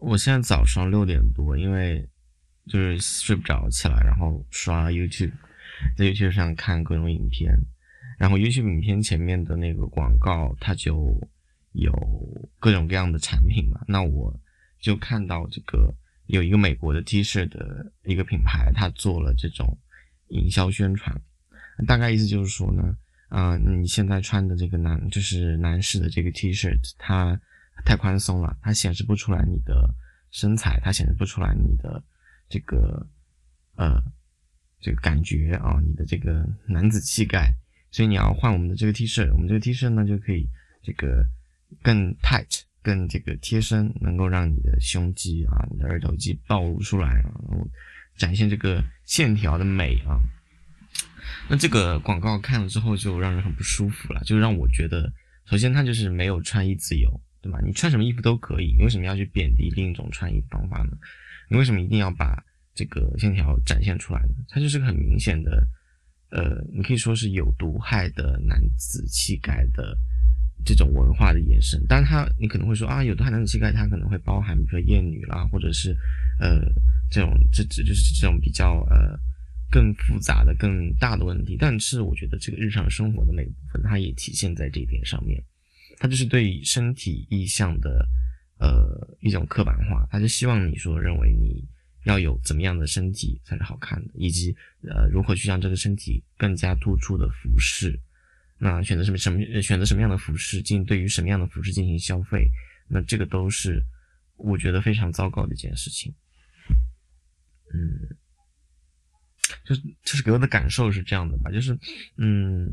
我现在早上六点多，因为就是睡不着起来，然后刷 YouTube，在 YouTube 上看各种影片，然后 YouTube 影片前面的那个广告，它就有各种各样的产品嘛，那我就看到这个有一个美国的 T 恤的一个品牌，它做了这种营销宣传，大概意思就是说呢。啊，你现在穿的这个男就是男士的这个 T 恤，它太宽松了，它显示不出来你的身材，它显示不出来你的这个呃这个感觉啊，你的这个男子气概，所以你要换我们的这个 T 恤，我们这个 T 恤呢就可以这个更 tight，更这个贴身，能够让你的胸肌啊、你的二头肌暴露出来啊，然后展现这个线条的美啊。那这个广告看了之后就让人很不舒服了，就让我觉得，首先它就是没有穿衣自由，对吧？你穿什么衣服都可以，你为什么要去贬低另一种穿衣方法呢？你为什么一定要把这个线条展现出来呢？它就是个很明显的，呃，你可以说是有毒害的男子气概的这种文化的延伸。当然，它你可能会说啊，有毒害男子气概，它可能会包含比如说厌女啦，或者是呃这种这这就是这种比较呃。更复杂的、更大的问题，但是我觉得这个日常生活的每个部分，它也体现在这一点上面。它就是对身体意向的呃一种刻板化，它就希望你说认为你要有怎么样的身体才是好看的，以及呃如何去让这个身体更加突出的服饰。那选择什么什么选择什么样的服饰进对于什么样的服饰进行消费，那这个都是我觉得非常糟糕的一件事情。嗯。就是就是给我的感受是这样的吧，就是，嗯，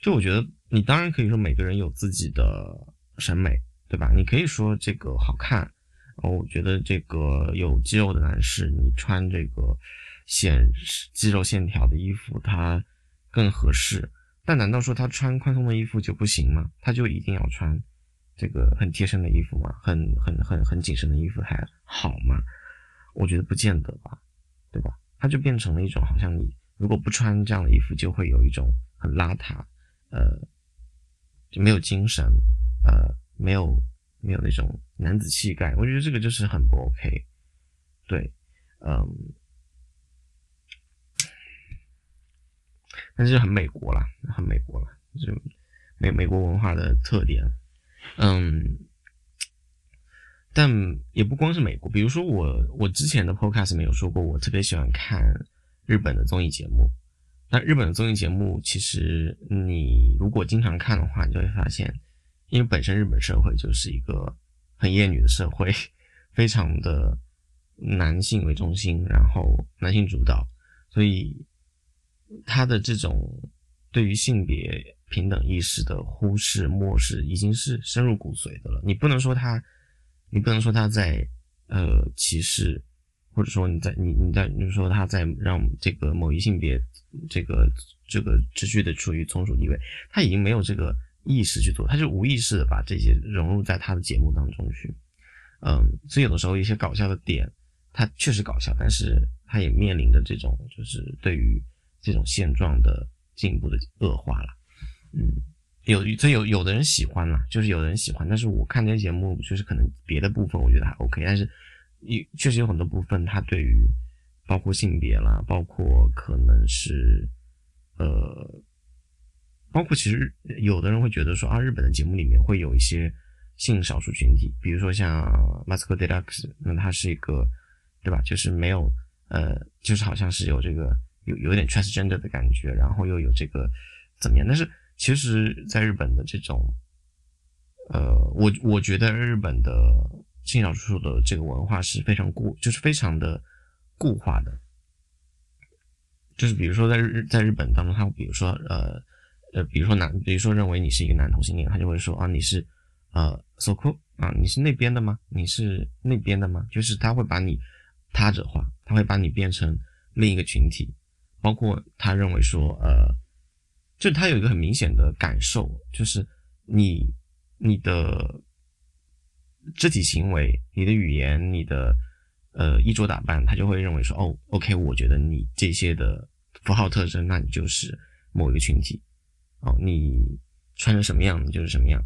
就我觉得你当然可以说每个人有自己的审美，对吧？你可以说这个好看，哦，我觉得这个有肌肉的男士，你穿这个显肌肉线条的衣服，他更合适。但难道说他穿宽松的衣服就不行吗？他就一定要穿这个很贴身的衣服吗？很很很很紧身的衣服还好吗？我觉得不见得吧，对吧？它就变成了一种，好像你如果不穿这样的衣服，就会有一种很邋遢，呃，就没有精神，呃，没有没有那种男子气概。我觉得这个就是很不 OK。对，嗯，但是很美国啦，很美国了，就美美国文化的特点，嗯。但也不光是美国，比如说我，我之前的 podcast 没有说过，我特别喜欢看日本的综艺节目。那日本的综艺节目，其实你如果经常看的话，你就会发现，因为本身日本社会就是一个很厌女的社会，非常的男性为中心，然后男性主导，所以他的这种对于性别平等意识的忽视、漠视，已经是深入骨髓的了。你不能说他。你不能说他在呃歧视，或者说你在你你在你说他在让这个某一性别这个这个持续的处于从属地位，他已经没有这个意识去做，他就无意识的把这些融入在他的节目当中去，嗯，所以有的时候一些搞笑的点，他确实搞笑，但是他也面临着这种就是对于这种现状的进一步的恶化了，嗯。有这有有的人喜欢嘛，就是有的人喜欢，但是我看这些节目，就是可能别的部分我觉得还 OK，但是也确实有很多部分，它对于包括性别啦，包括可能是呃，包括其实有的人会觉得说啊，日本的节目里面会有一些性少数群体，比如说像 Masco Deluxe，那它是一个对吧？就是没有呃，就是好像是有这个有有点 transgender 的感觉，然后又有这个怎么样？但是。其实，在日本的这种，呃，我我觉得日本的性少数的这个文化是非常固，就是非常的固化的。就是比如说，在日在日本当中，他比如说，呃呃，比如说男，比如说认为你是一个男同性恋，他就会说啊，你是呃，so cool 啊，你是那边的吗？你是那边的吗？就是他会把你他者化，他会把你变成另一个群体，包括他认为说，呃。就他有一个很明显的感受，就是你你的肢体行为、你的语言、你的呃衣着打扮，他就会认为说，哦，OK，我觉得你这些的符号特征，那你就是某一个群体，哦，你穿成什么样，你就是什么样。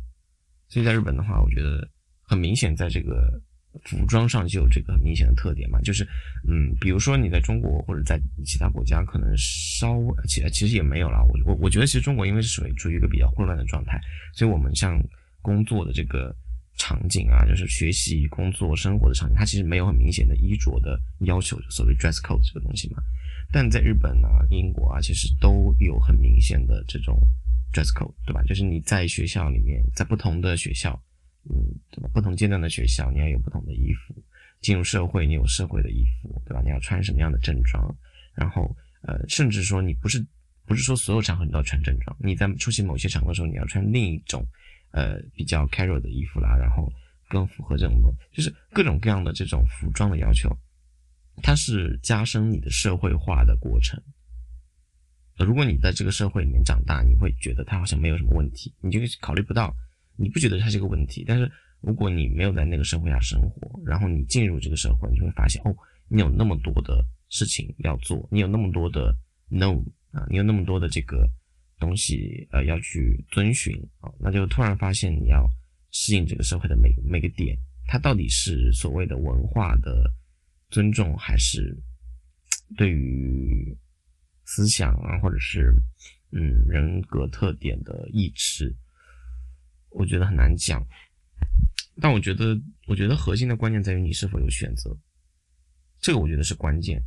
所以在日本的话，我觉得很明显，在这个服装上就有这个很明显的特点嘛，就是嗯，比如说你在中国或者在其他国家可能稍微其其实也没有了，我我我觉得其实中国因为是属于处于一个比较混乱的状态，所以我们像工作的这个场景啊，就是学习、工作、生活的场景，它其实没有很明显的衣着的要求，所谓 dress code 这个东西嘛。但在日本啊、英国啊，其实都有很明显的这种 dress code，对吧？就是你在学校里面，在不同的学校。嗯，不同阶段的学校，你要有不同的衣服；进入社会，你有社会的衣服，对吧？你要穿什么样的正装？然后，呃，甚至说你不是不是说所有场合你都要穿正装，你在出席某些场合的时候，你要穿另一种，呃，比较 casual 的衣服啦，然后更符合这种，就是各种各样的这种服装的要求，它是加深你的社会化的过程。如果你在这个社会里面长大，你会觉得它好像没有什么问题，你就考虑不到。你不觉得它是个问题，但是如果你没有在那个社会下生活，然后你进入这个社会，你就会发现哦，你有那么多的事情要做，你有那么多的 no 啊，你有那么多的这个东西呃要去遵循啊，那就突然发现你要适应这个社会的每每个点，它到底是所谓的文化的尊重，还是对于思想啊，或者是嗯人格特点的抑制？我觉得很难讲，但我觉得，我觉得核心的关键在于你是否有选择，这个我觉得是关键。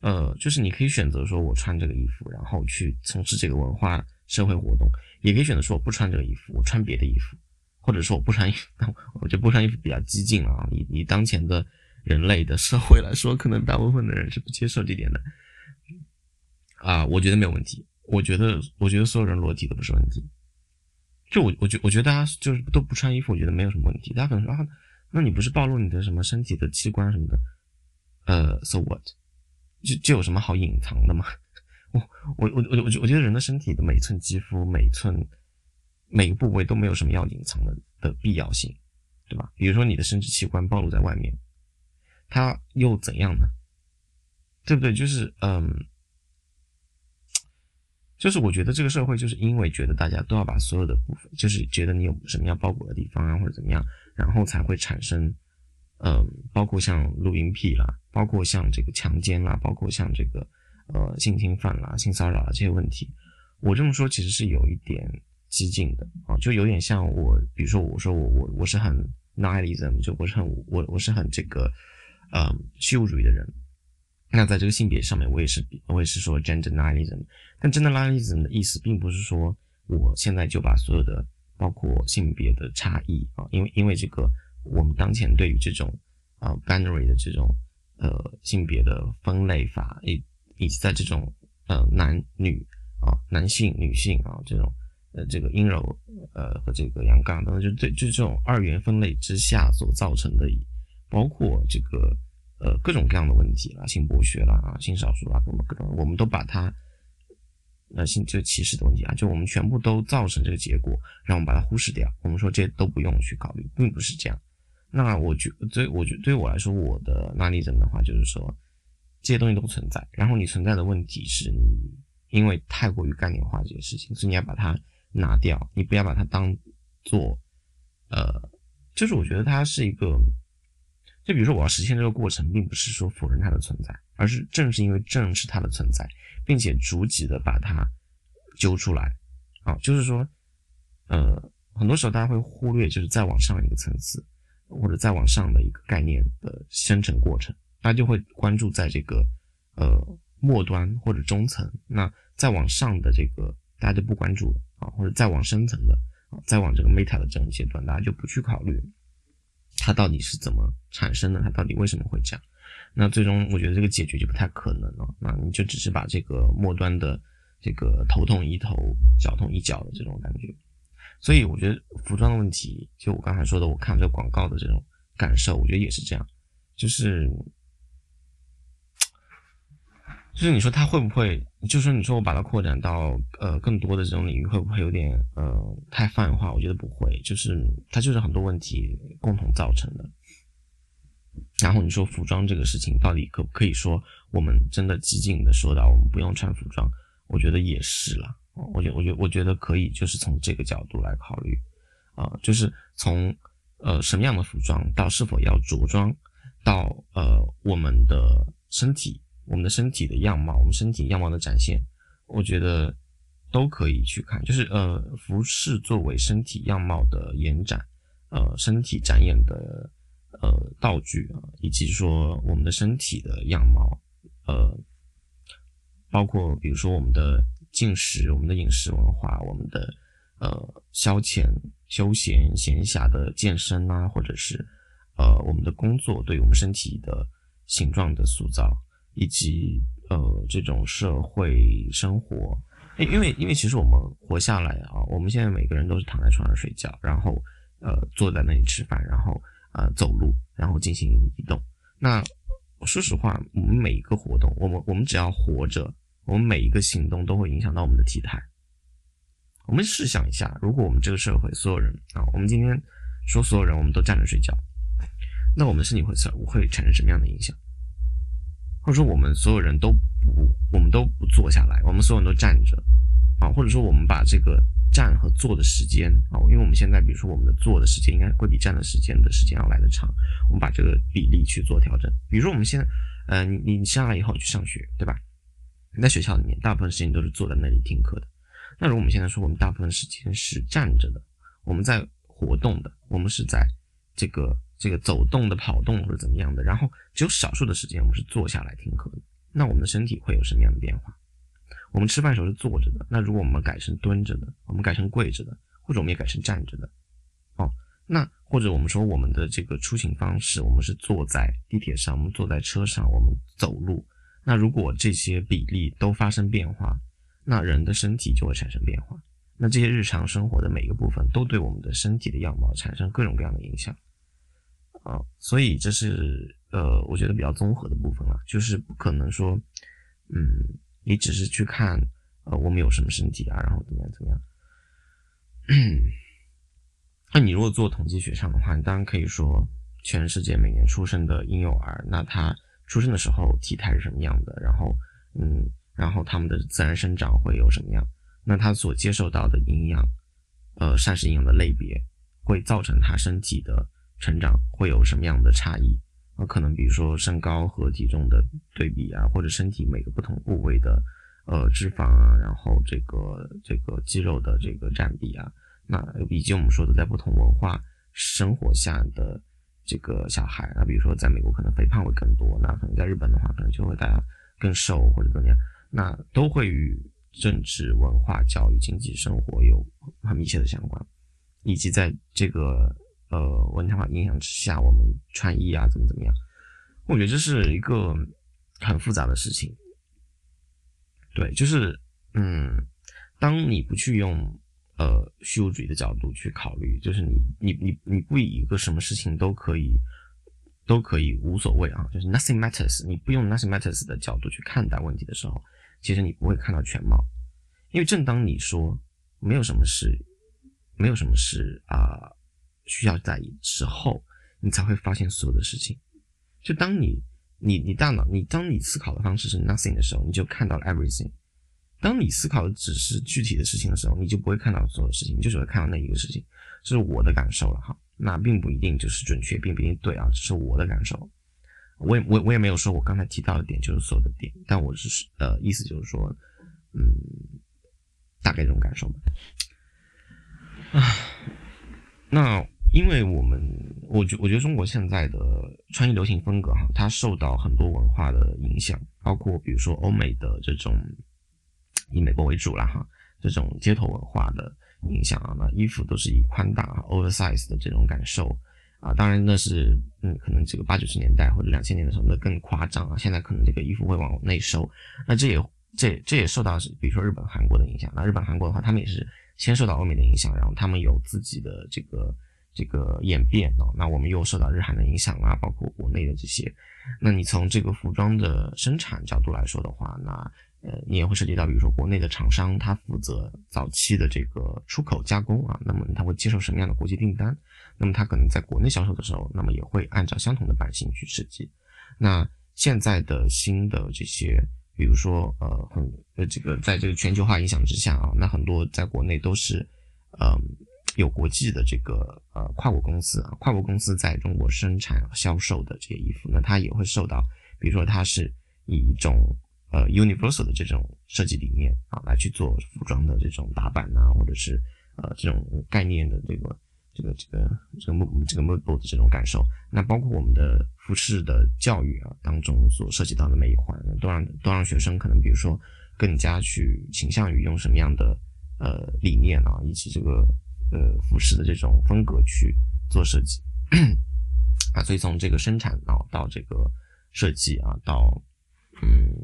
呃，就是你可以选择说我穿这个衣服，然后去从事这个文化社会活动，也可以选择说我不穿这个衣服，我穿别的衣服，或者说我不穿衣服，我觉得不穿衣服比较激进了啊。以以当前的人类的社会来说，可能大部分的人是不接受这点的。啊，我觉得没有问题，我觉得，我觉得所有人裸体都不是问题。就我，我觉，我觉得大家就是都不穿衣服，我觉得没有什么问题。大家可能说啊，那你不是暴露你的什么身体的器官什么的？呃，so what？就就有什么好隐藏的吗？我我我我我觉得人的身体的每一寸肌肤、每一寸每个部位都没有什么要隐藏的的必要性，对吧？比如说你的生殖器官暴露在外面，它又怎样呢？对不对？就是嗯。就是我觉得这个社会就是因为觉得大家都要把所有的部分，就是觉得你有什么要包裹的地方啊，或者怎么样，然后才会产生，嗯，包括像录音癖啦，包括像这个强奸啦，包括像这个呃性侵犯啦、性骚扰啦这些问题。我这么说其实是有一点激进的啊，就有点像我，比如说我说我我我是很 nihilism，就我是很我我是很这个呃虚无主义的人。那在这个性别上面，我也是我也是说 gender nihilism，但 gender nihilism 的意思并不是说我现在就把所有的包括性别的差异啊，因为因为这个我们当前对于这种啊 binary 的这种呃性别的分类法，以以及在这种呃男女啊男性女性啊这种呃这个阴柔呃和这个阳刚等等，就对就这种二元分类之下所造成的，包括这个。呃，各种各样的问题啦，性剥削啦，啊，性少数啦，各种各种，我们都把它，呃，性就歧视的问题啊，就我们全部都造成这个结果，让我们把它忽视掉。我们说这些都不用去考虑，并不是这样。那我觉，对我觉，对我来说，我的那例证的话，就是说这些东西都存在，然后你存在的问题是你因为太过于概念化这件事情，所以你要把它拿掉，你不要把它当做，呃，就是我觉得它是一个。就比如说，我要实现这个过程，并不是说否认它的存在，而是正是因为正是它的存在，并且逐级的把它揪出来，啊，就是说，呃，很多时候大家会忽略，就是再往上一个层次，或者再往上的一个概念的生成过程，大家就会关注在这个呃末端或者中层，那再往上的这个大家就不关注了啊，或者再往深层的啊，再往这个 meta 的这种阶段，大家就不去考虑。它到底是怎么产生的？它到底为什么会这样？那最终我觉得这个解决就不太可能了。那你就只是把这个末端的这个头痛医头，脚痛医脚的这种感觉。所以我觉得服装的问题，就我刚才说的，我看这个广告的这种感受，我觉得也是这样，就是。就是你说他会不会？就是你说我把它扩展到呃更多的这种领域，会不会有点呃太泛化？我觉得不会，就是它就是很多问题共同造成的。然后你说服装这个事情到底可不可以说我们真的激进的说到我们不用穿服装？我觉得也是了。我觉我觉我觉得可以，就是从这个角度来考虑啊，就是从呃什么样的服装，到是否要着装，到呃我们的身体，我们的身体的样貌，我们身体样貌的展现，我觉得都可以去看。就是呃服饰作为身体样貌的延展，呃身体展演的呃道具啊，以及说我们的身体的样貌，呃包括比如说我们的进食，我们的饮食文化，我们的。呃，消遣、休闲、闲暇的健身啊，或者是呃，我们的工作对我们身体的形状的塑造，以及呃，这种社会生活，因为因为其实我们活下来啊，我们现在每个人都是躺在床上睡觉，然后呃，坐在那里吃饭，然后呃，走路，然后进行移动。那说实话，我们每一个活动，我们我们只要活着，我们每一个行动都会影响到我们的体态。我们试想一下，如果我们这个社会所有人啊，我们今天说所有人我们都站着睡觉，那我们身体会会产生什么样的影响？或者说我们所有人都不，我们都不坐下来，我们所有人都站着啊，或者说我们把这个站和坐的时间啊，因为我们现在比如说我们的坐的时间应该会比站的时间的时间要来的长，我们把这个比例去做调整。比如说我们现在，呃，你你下来以后去上学，对吧？你在学校里面大部分时间都是坐在那里听课的。那如果我们现在说，我们大部分时间是站着的，我们在活动的，我们是在这个这个走动的、跑动或者怎么样的，然后只有少数的时间我们是坐下来听课的，那我们的身体会有什么样的变化？我们吃饭时候是坐着的，那如果我们改成蹲着的，我们改成跪着的，或者我们也改成站着的，哦，那或者我们说我们的这个出行方式，我们是坐在地铁上，我们坐在车上，我们走路，那如果这些比例都发生变化。那人的身体就会产生变化，那这些日常生活的每一个部分都对我们的身体的样貌产生各种各样的影响，啊，所以这是呃，我觉得比较综合的部分了，就是不可能说，嗯，你只是去看呃我们有什么身体啊，然后怎么样怎么样，那你如果做统计学上的话，你当然可以说全世界每年出生的婴幼儿，那他出生的时候体态是什么样的，然后嗯。然后他们的自然生长会有什么样？那他所接受到的营养，呃，膳食营养的类别，会造成他身体的成长会有什么样的差异？啊，可能比如说身高和体重的对比啊，或者身体每个不同部位的呃脂肪啊，然后这个这个肌肉的这个占比啊，那以及我们说的在不同文化生活下的这个小孩啊，比如说在美国可能肥胖会更多，那可能在日本的话，可能就会大家更瘦或者怎么样。那都会与政治、文化、教育、经济生活有很密切的相关，以及在这个呃文化影响之下，我们穿衣啊怎么怎么样？我觉得这是一个很复杂的事情。对，就是嗯，当你不去用呃虚无主义的角度去考虑，就是你你你你不以一个什么事情都可以都可以无所谓啊，就是 nothing matters，你不用 nothing matters 的角度去看待问题的时候。其实你不会看到全貌，因为正当你说没有什么事，没有什么事啊需要在意之后，你才会发现所有的事情。就当你你你大脑你当你思考的方式是 nothing 的时候，你就看到了 everything。当你思考的只是具体的事情的时候，你就不会看到所有事情，你就只会看到那一个事情。这是我的感受了哈，那并不一定就是准确，并不一定对啊，只是我的感受。我也我我也没有说我刚才提到的点就是所有的点，但我只是呃意思就是说，嗯，大概这种感受吧。啊，那因为我们我觉我觉得中国现在的穿衣流行风格哈，它受到很多文化的影响，包括比如说欧美的这种以美国为主了哈，这种街头文化的影响啊，那衣服都是以宽大 oversize 的这种感受。啊，当然那是，嗯，可能这个八九十年代或者两千年的时候那更夸张啊。现在可能这个衣服会往内收，那这也这这也受到是比如说日本、韩国的影响。那日本、韩国的话，他们也是先受到欧美的影响，然后他们有自己的这个这个演变哦。那我们又受到日韩的影响啊，包括国内的这些。那你从这个服装的生产角度来说的话，那呃，你也会涉及到，比如说国内的厂商，他负责早期的这个出口加工啊，那么他会接受什么样的国际订单？那么他可能在国内销售的时候，那么也会按照相同的版型去设计。那现在的新的这些，比如说呃很呃这个在这个全球化影响之下啊，那很多在国内都是呃有国际的这个呃跨国公司啊，跨国公司在中国生产销售的这些衣服，那它也会受到，比如说它是以一种呃 universal 的这种设计理念啊来去做服装的这种打版呐，或者是呃这种概念的这个这个这个这个目这个 mode 的这种感受。那包括我们的服饰的教育啊当中所涉及到的每一环，都让都让学生可能比如说更加去倾向于用什么样的呃理念啊，以及这个。呃，服饰的这种风格去做设计 啊，所以从这个生产啊到这个设计啊，到嗯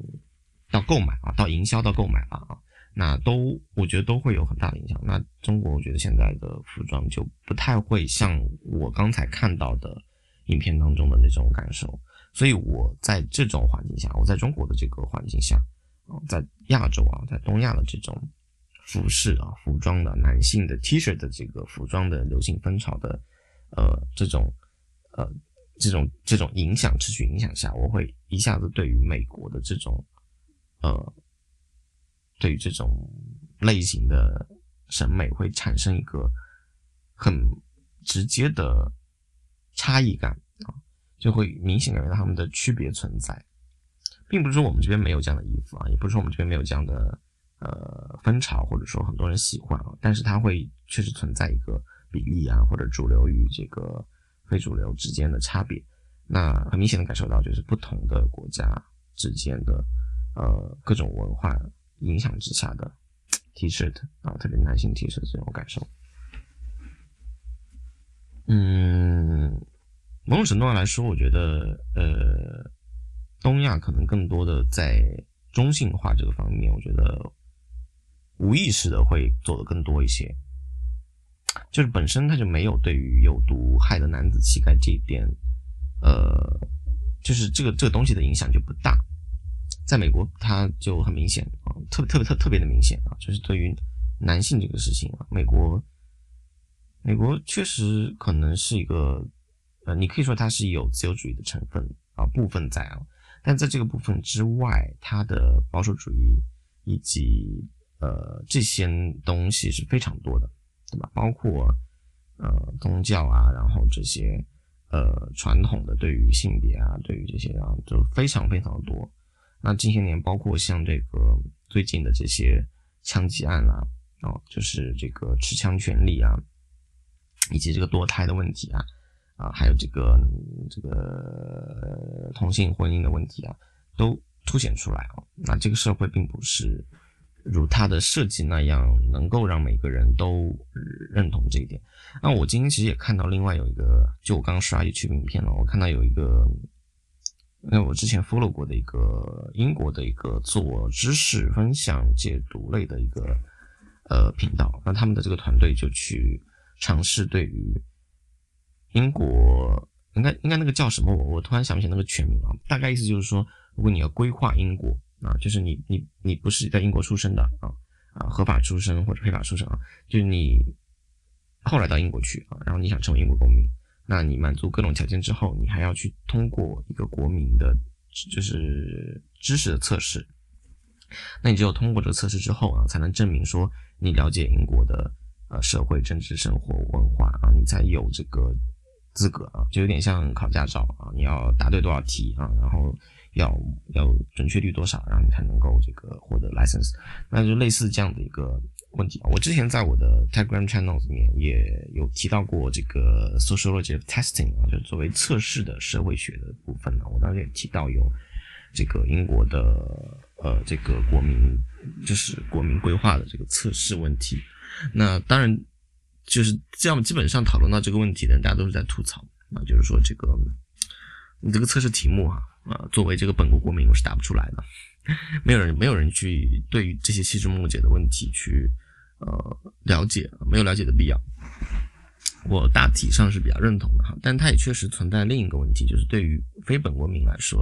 到购买啊，到营销到购买啊啊，那都我觉得都会有很大的影响。那中国我觉得现在的服装就不太会像我刚才看到的影片当中的那种感受，所以我在这种环境下，我在中国的这个环境下啊，在亚洲啊，在东亚的这种。服饰啊，服装的男性的 T 恤的这个服装的流行风潮的，呃，这种呃，这种这种影响持续影响下，我会一下子对于美国的这种呃，对于这种类型的审美会产生一个很直接的差异感啊，就会明显感觉到他们的区别存在，并不是说我们这边没有这样的衣服啊，也不是说我们这边没有这样的。呃，风潮或者说很多人喜欢啊，但是它会确实存在一个比例啊，或者主流与这个非主流之间的差别。那很明显的感受到，就是不同的国家之间的呃各种文化影响之下的 T 恤啊，特别男性 T 恤这种感受。嗯，某种程度上来说，我觉得呃，东亚可能更多的在中性化这个方面，我觉得。无意识的会做的更多一些，就是本身他就没有对于有毒害的男子气概这一点，呃，就是这个这个东西的影响就不大。在美国，它就很明显啊，特别特别特特别的明显啊，就是对于男性这个事情啊，美国美国确实可能是一个，呃，你可以说它是有自由主义的成分啊部分在啊，但在这个部分之外，它的保守主义以及呃，这些东西是非常多的，对吧？包括呃宗教啊，然后这些呃传统的对于性别啊，对于这些啊，就非常非常多。那近些年，包括像这个最近的这些枪击案啊，哦，就是这个持枪权利啊，以及这个堕胎的问题啊，啊，还有这个这个同性婚姻的问题啊，都凸显出来啊。那这个社会并不是。如它的设计那样，能够让每个人都认同这一点。那我今天其实也看到另外有一个，就我刚刷 YouTube 影片了，我看到有一个，因为我之前 follow 过的一个英国的一个做知识分享解读类的一个呃频道，那他们的这个团队就去尝试对于英国，应该应该那个叫什么？我我突然想不起那个全名了。大概意思就是说，如果你要规划英国。啊，就是你你你不是在英国出生的啊啊，合法出生或者非法出生啊，就是你后来到英国去啊，然后你想成为英国公民，那你满足各种条件之后，你还要去通过一个国民的，就是知识的测试。那你只有通过这个测试之后啊，才能证明说你了解英国的呃社会、政治、生活、文化啊，你才有这个资格啊，就有点像考驾照啊，你要答对多少题啊，然后。要要准确率多少，然后你才能够这个获得 license？那就类似这样的一个问题我之前在我的 Telegram channel 里面也有提到过这个 sociology of testing 啊，就作为测试的社会学的部分呢。我当时也提到有这个英国的呃这个国民就是国民规划的这个测试问题。那当然就是这样，基本上讨论到这个问题的人，大家都是在吐槽啊，就是说这个你这个测试题目哈。呃，作为这个本国国民，我是答不出来的。没有人，没有人去对于这些细枝末节的问题去呃了解，没有了解的必要。我大体上是比较认同的哈，但它也确实存在另一个问题，就是对于非本国民来说，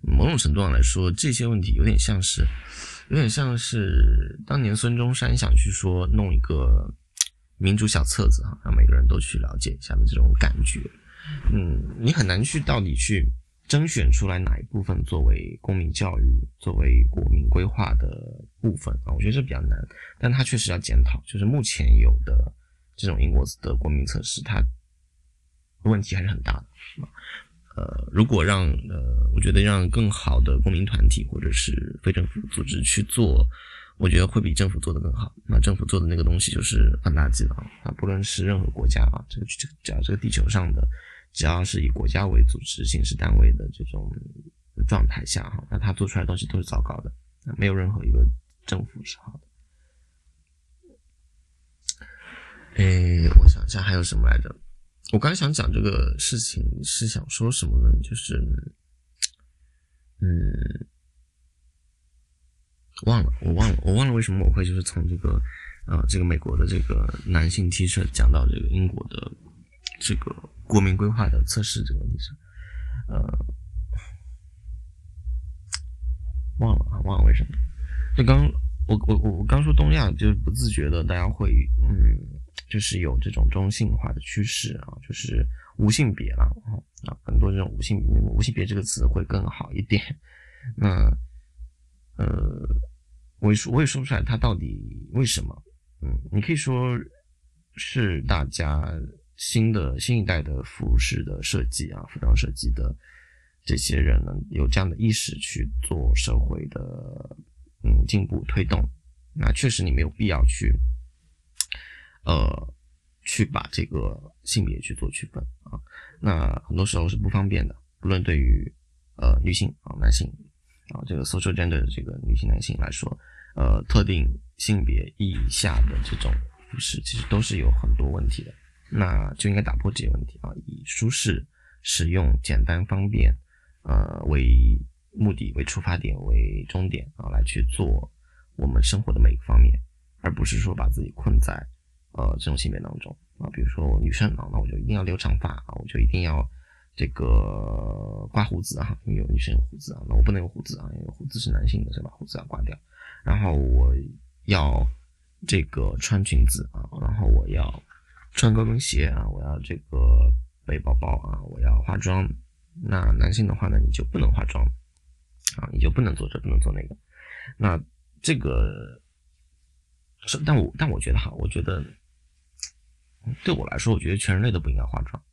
某种程度上来说，这些问题有点像是，有点像是当年孙中山想去说弄一个民主小册子哈，让每个人都去了解一下的这种感觉。嗯，你很难去到底去。甄选出来哪一部分作为公民教育、作为国民规划的部分啊？我觉得这比较难，但它确实要检讨，就是目前有的这种英国的国民测试，它问题还是很大的。呃，如果让呃，我觉得让更好的公民团体或者是非政府组织去做，我觉得会比政府做的更好。那政府做的那个东西就是放大镜啊，啊，不论是任何国家啊，这个这个只要这个地球上的，只要是以国家为组织形式单位的这种状态下哈，那他做出来的东西都是糟糕的，没有任何一个政府是好的。哎，我想一下还有什么来着？我刚才想讲这个事情是想说什么呢？就是，嗯，忘了，我忘了，我忘了为什么我会就是从这个，呃，这个美国的这个男性 T 恤讲到这个英国的这个国民规划的测试这个问题上，呃，忘了啊，忘了为什么？就刚我我我我刚说东亚，就是不自觉的大家会嗯。就是有这种中性化的趋势啊，就是无性别了啊，很多这种无性别无性别这个词会更好一点。那呃，我也说我也说不出来它到底为什么。嗯，你可以说是大家新的新一代的服饰的设计啊，服装设计的这些人呢，有这样的意识去做社会的嗯进步推动。那确实你没有必要去。呃，去把这个性别去做区分啊，那很多时候是不方便的。不论对于呃女性啊、男性啊，这个 social gender 的这个女性、男性来说，呃，特定性别意义下的这种服饰，其实都是有很多问题的。那就应该打破这些问题啊，以舒适、实用、简单、方便，呃为目的、为出发点、为终点啊，来去做我们生活的每个方面，而不是说把自己困在。呃，这种性别当中啊，比如说女生啊，那我就一定要留长发啊，我就一定要这个刮胡子啊，因为有女生有胡子啊，那我不能有胡子啊，因为胡子是男性的，是吧？胡子要刮掉。然后我要这个穿裙子啊，然后我要穿高跟鞋啊，我要这个背包包啊，我要化妆。那男性的话呢，你就不能化妆啊，你就不能做这，不能做那个。那这个是，但我但我觉得哈，我觉得。对我来说，我觉得全人类都不应该化妆。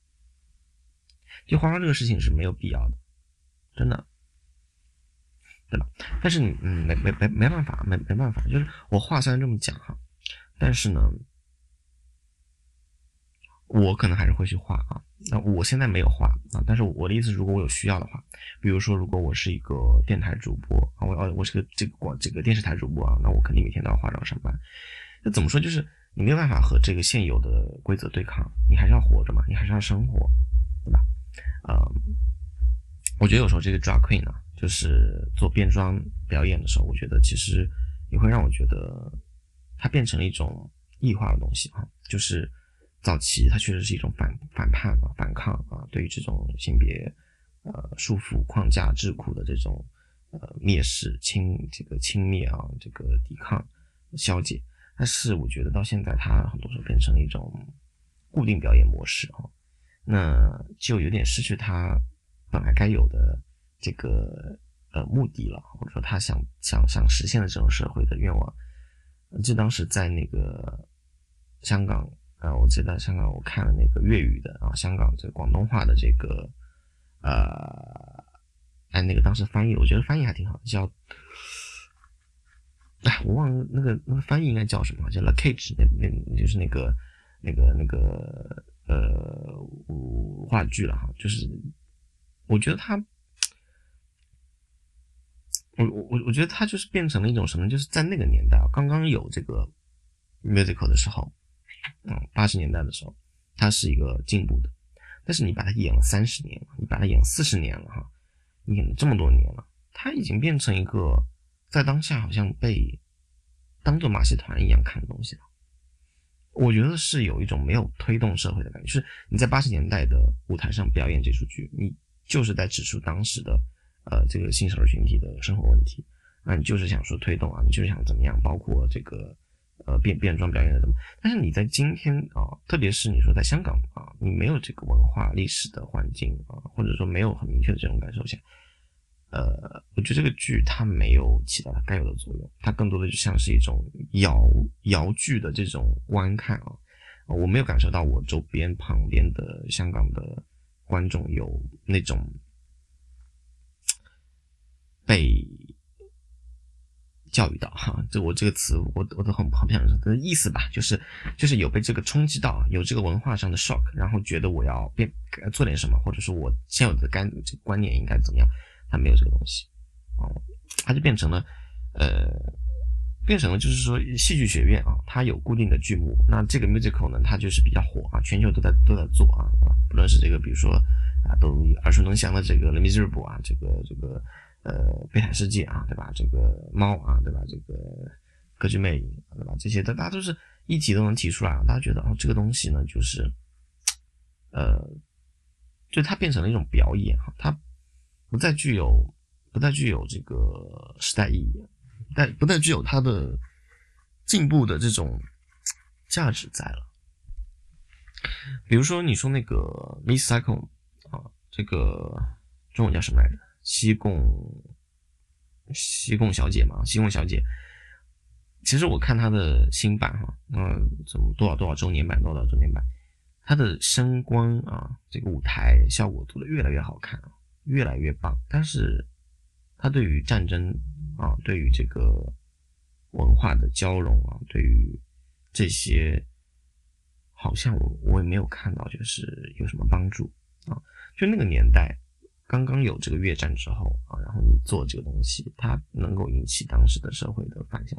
就化妆这个事情是没有必要的，真的，对吧？但是你，嗯，没没没没办法，没没办法，就是我话虽然这么讲哈，但是呢，我可能还是会去画啊。那我现在没有画啊，但是我的意思，如果我有需要的话，比如说，如果我是一个电台主播啊，我要我是个这个广这个电视台主播啊，那我肯定每天都要化妆上班。那怎么说，就是。你没有办法和这个现有的规则对抗，你还是要活着嘛，你还是要生活，对吧？呃，我觉得有时候这个 drag queen 呢，就是做变装表演的时候，我觉得其实也会让我觉得它变成了一种异化的东西哈。就是早期它确实是一种反反叛啊、反抗啊，对于这种性别呃束缚、框架、桎梏的这种呃蔑视、轻这个轻蔑啊、这个抵抗、消解。但是我觉得到现在，它很多时候变成了一种固定表演模式啊，那就有点失去它本来该有的这个呃目的了，或者说他想想想实现的这种社会的愿望。就当时在那个香港啊，我记得香港我看了那个粤语的啊，香港这广东话的这个呃，哎那个当时翻译，我觉得翻译还挺好，叫。哎，我忘了那个那个翻译应该叫什么，叫《lucage》，那那就是那个那个那个呃话剧了哈。就是我觉得他，我我我我觉得他就是变成了一种什么，就是在那个年代啊刚刚有这个 musical 的时候，嗯，八十年代的时候，它是一个进步的。但是你把它演了三十年了，你把它演四十年了哈，你演了这么多年了，它已经变成一个。在当下好像被当做马戏团一样看的东西了，我觉得是有一种没有推动社会的感觉。就是你在八十年代的舞台上表演这出剧，你就是在指出当时的呃这个新少数群体的生活问题，那你就是想说推动啊，你就是想怎么样，包括这个呃变变装表演的怎么。但是你在今天啊，特别是你说在香港啊，你没有这个文化历史的环境啊，或者说没有很明确的这种感受下。呃，我觉得这个剧它没有起到它该有的作用，它更多的就像是一种摇摇剧的这种观看啊。我没有感受到我周边旁边的香港的观众有那种被教育到哈，这我这个词，我我都很很不想说的意思吧，就是就是有被这个冲击到，有这个文化上的 shock，然后觉得我要变做点什么，或者说我现有的干这个观念应该怎么样，他没有这个东西，哦，他就变成了呃。变成了就是说戏剧学院啊，它有固定的剧目，那这个 musical 呢，它就是比较火啊，全球都在都在做啊，不论是这个比如说啊都耳熟能详的这个 The Miserable 啊，这个这个呃悲惨世界啊，对吧？这个猫啊，对吧？这个歌剧魅影，对吧？这些大家都是一提都能提出来啊，大家觉得哦，这个东西呢，就是呃，就它变成了一种表演哈，它不再具有不再具有这个时代意义。但不再具有它的进步的这种价值在了。比如说，你说那个 Miss Cycle 啊，这个中文叫什么来着？西贡西贡小姐嘛，西贡小姐。其实我看她的新版哈，嗯，怎么多少多少周年版，多少周年版，她的声光啊，这个舞台效果做的越来越好看，越来越棒。但是她对于战争。啊，对于这个文化的交融啊，对于这些，好像我我也没有看到，就是有什么帮助啊。就那个年代，刚刚有这个越战之后啊，然后你做这个东西，它能够引起当时的社会的反响。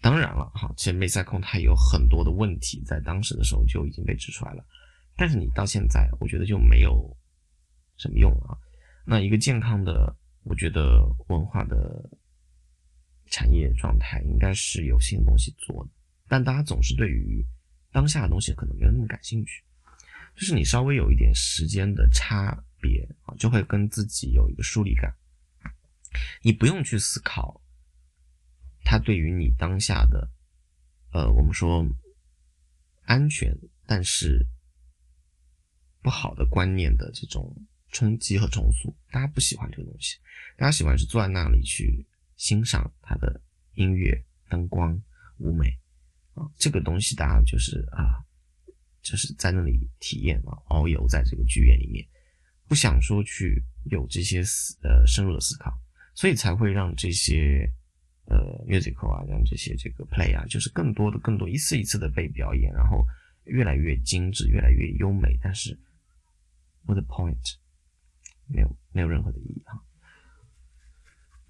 当然了，哈，其实梅赛控它有很多的问题，在当时的时候就已经被指出来了。但是你到现在，我觉得就没有什么用啊。那一个健康的。我觉得文化的产业状态应该是有新的东西做的，但大家总是对于当下的东西可能没有那么感兴趣。就是你稍微有一点时间的差别啊，就会跟自己有一个疏离感。你不用去思考它对于你当下的，呃，我们说安全但是不好的观念的这种。冲击和重塑，大家不喜欢这个东西，大家喜欢是坐在那里去欣赏它的音乐、灯光、舞美啊，这个东西大家就是啊，就是在那里体验啊，遨游在这个剧院里面，不想说去有这些思呃深入的思考，所以才会让这些呃 musical 啊，让这些这个 play 啊，就是更多的、更多一次一次的被表演，然后越来越精致、越来越优美，但是 what the point？没有没有任何的意义哈，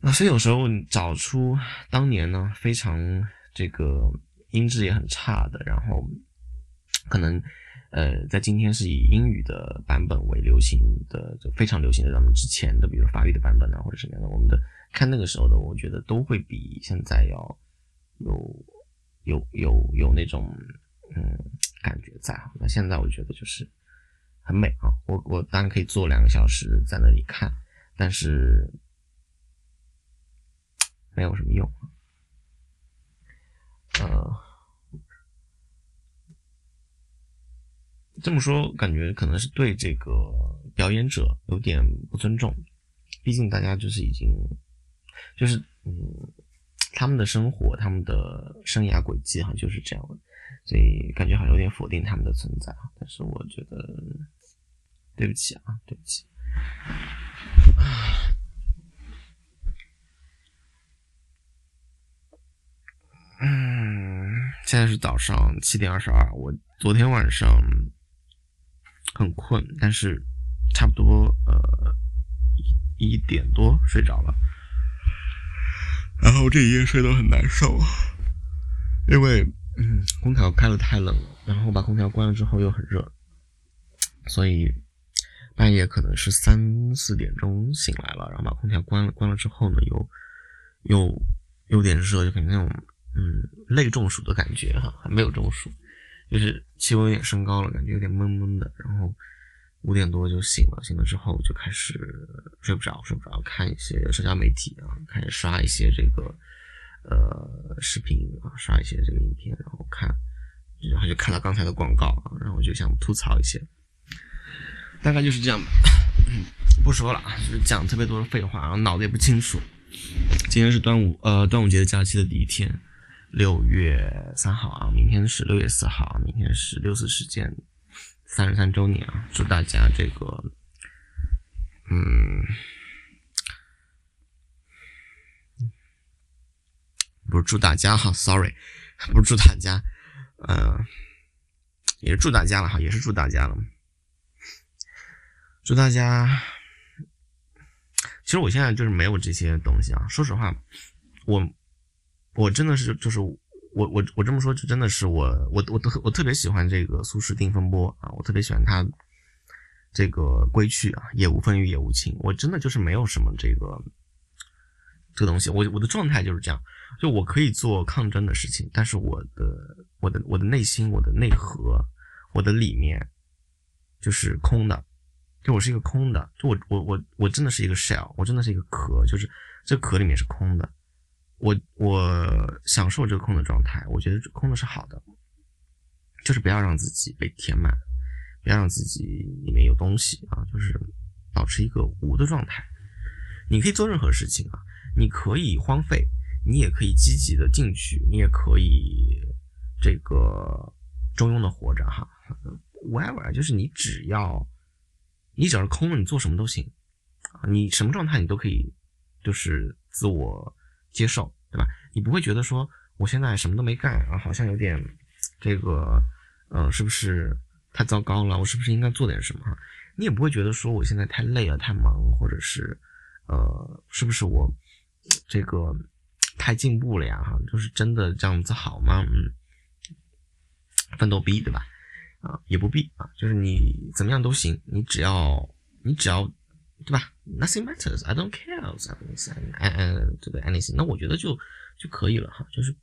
那所以有时候找出当年呢非常这个音质也很差的，然后可能呃在今天是以英语的版本为流行的，就非常流行的，咱们之前的比如法语的版本啊或者什么样的，我们的看那个时候的，我觉得都会比现在要有有有有那种嗯感觉在哈。那现在我觉得就是。很美啊！我我当然可以坐两个小时在那里看，但是没有什么用。呃，这么说感觉可能是对这个表演者有点不尊重，毕竟大家就是已经就是嗯，他们的生活、他们的生涯轨迹哈就是这样的，所以感觉好像有点否定他们的存在啊。但是我觉得。对不起啊，对不起。嗯，现在是早上七点二十二。我昨天晚上很困，但是差不多呃一一点多睡着了。然后这一夜睡得很难受，因为嗯空调开的太冷了，然后把空调关了之后又很热，所以。半夜可能是三四点钟醒来了，然后把空调关了。关了之后呢，又又有点热，就感觉那种嗯累中暑的感觉哈，还没有中暑，就是气温有点升高了，感觉有点闷闷的。然后五点多就醒了，醒了之后就开始睡不着，睡不着，看一些社交媒体啊，开始刷一些这个呃视频啊，刷一些这个影片，然后看，然后就看到刚才的广告啊，然后就想吐槽一些。大概就是这样吧，不说了啊，就是讲特别多的废话，然后脑子也不清楚。今天是端午，呃，端午节的假期的第一天，六月三号啊，明天是六月四号，明天是六四事件三十三周年啊！祝大家这个，嗯，不是祝大家哈，sorry，不是祝大家，嗯，也是祝大家了哈，也是祝大家了，祝大家。其实我现在就是没有这些东西啊，说实话，我。我真的是，就是我我我这么说，就真的是我我我特我特别喜欢这个苏轼定风波啊，我特别喜欢他这个归去啊，也无风雨也无晴。我真的就是没有什么这个这个东西，我我的状态就是这样，就我可以做抗争的事情，但是我的我的我的内心，我的内核，我的里面就是空的，就我是一个空的，就我我我我真的是一个 shell，我真的是一个壳，就是这壳里面是空的。我我享受这个空的状态，我觉得空的是好的，就是不要让自己被填满，不要让自己里面有东西啊，就是保持一个无的状态。你可以做任何事情啊，你可以荒废，你也可以积极的进去，你也可以这个中庸的活着哈，whatever，就是你只要你只要是空了，你做什么都行，你什么状态你都可以，就是自我。接受，对吧？你不会觉得说我现在什么都没干啊，好像有点这个，嗯，是不是太糟糕了？我是不是应该做点什么？哈你也不会觉得说我现在太累了、太忙，或者是呃，是不是我这个太进步了呀？哈，就是真的这样子好吗？嗯，奋斗逼，对吧？啊，也不必啊，就是你怎么样都行，你只要你只要。对吧？Nothing matters. I don't care. Something. 哎哎，这个 anything，那我觉得就就可以了哈。就是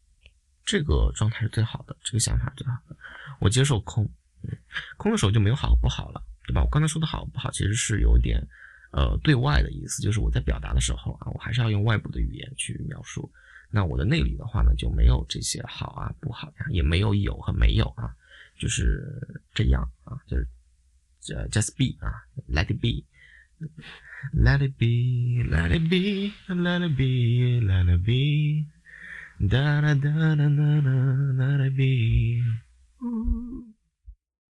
这个状态是最好的，这个想法最好的。我接受空，嗯，空的时候就没有好不好了，对吧？我刚才说的好不好，其实是有点呃对外的意思，就是我在表达的时候啊，我还是要用外部的语言去描述。那我的内里的话呢，就没有这些好啊不好呀，也没有有和没有啊，就是这样啊，就是呃 just be 啊，let it be。Let it be, let it be, let it be, let it be. Da da da da da da, let it be. Ooh.